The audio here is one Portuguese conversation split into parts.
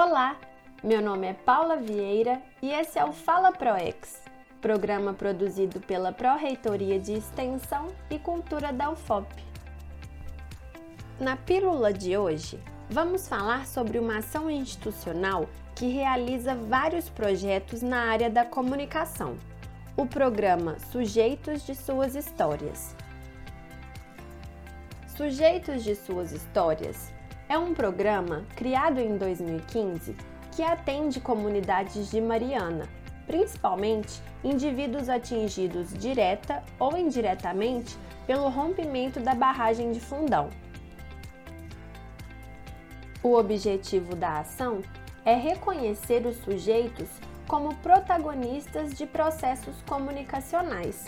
Olá, meu nome é Paula Vieira e esse é o Fala ProEx, programa produzido pela Pró-Reitoria de Extensão e Cultura da UFOP. Na pílula de hoje, vamos falar sobre uma ação institucional que realiza vários projetos na área da comunicação, o programa Sujeitos de Suas Histórias. Sujeitos de Suas Histórias é um programa criado em 2015 que atende comunidades de Mariana, principalmente indivíduos atingidos direta ou indiretamente pelo rompimento da barragem de Fundão. O objetivo da ação é reconhecer os sujeitos como protagonistas de processos comunicacionais.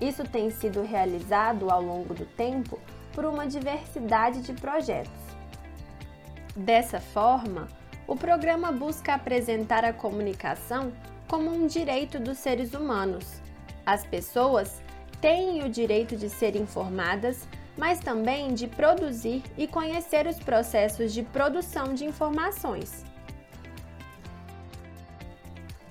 Isso tem sido realizado ao longo do tempo por uma diversidade de projetos. Dessa forma, o programa busca apresentar a comunicação como um direito dos seres humanos. As pessoas têm o direito de ser informadas, mas também de produzir e conhecer os processos de produção de informações.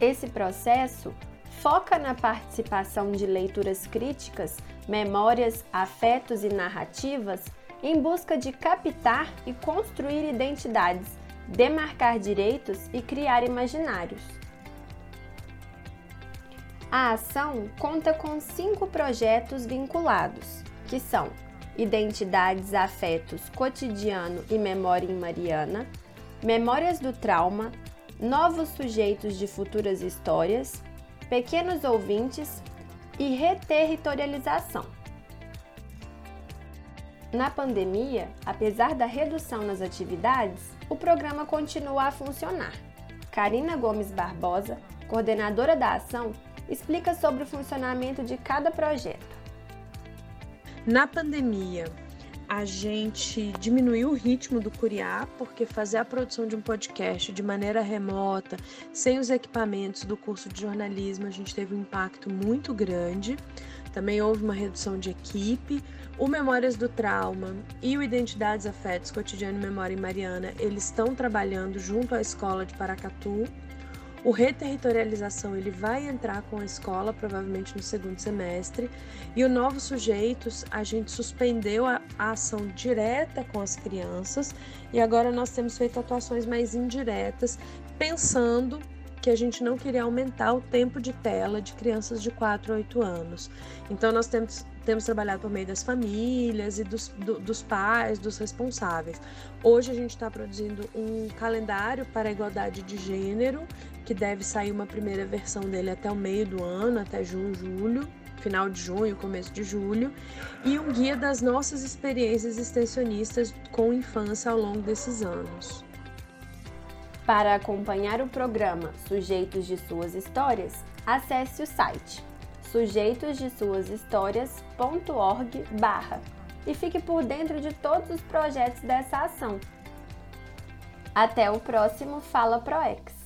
Esse processo foca na participação de leituras críticas, memórias, afetos e narrativas em busca de captar e construir identidades, demarcar direitos e criar imaginários. A ação conta com cinco projetos vinculados, que são Identidades, Afetos, Cotidiano e Memória em Mariana, Memórias do Trauma, Novos Sujeitos de Futuras Histórias, Pequenos Ouvintes e Reterritorialização. Na pandemia, apesar da redução nas atividades, o programa continua a funcionar. Karina Gomes Barbosa, coordenadora da ação, explica sobre o funcionamento de cada projeto. Na pandemia, a gente diminuiu o ritmo do Curiá, porque fazer a produção de um podcast de maneira remota, sem os equipamentos do curso de jornalismo, a gente teve um impacto muito grande. Também houve uma redução de equipe. O Memórias do Trauma e o Identidades Afetos Cotidiano e Memória em Mariana, eles estão trabalhando junto à escola de Paracatu. O reterritorialização ele vai entrar com a escola provavelmente no segundo semestre. E o Novos Sujeitos a gente suspendeu a, a ação direta com as crianças. E agora nós temos feito atuações mais indiretas pensando que a gente não queria aumentar o tempo de tela de crianças de 4 a 8 anos. Então, nós temos, temos trabalhado por meio das famílias e dos, do, dos pais, dos responsáveis. Hoje, a gente está produzindo um calendário para a igualdade de gênero, que deve sair uma primeira versão dele até o meio do ano, até junho, julho final de junho, começo de julho, e um guia das nossas experiências extensionistas com infância ao longo desses anos. Para acompanhar o programa Sujeitos de Suas Histórias, acesse o site sujeitosdesuashistórias.org e fique por dentro de todos os projetos dessa ação. Até o próximo Fala ProEx!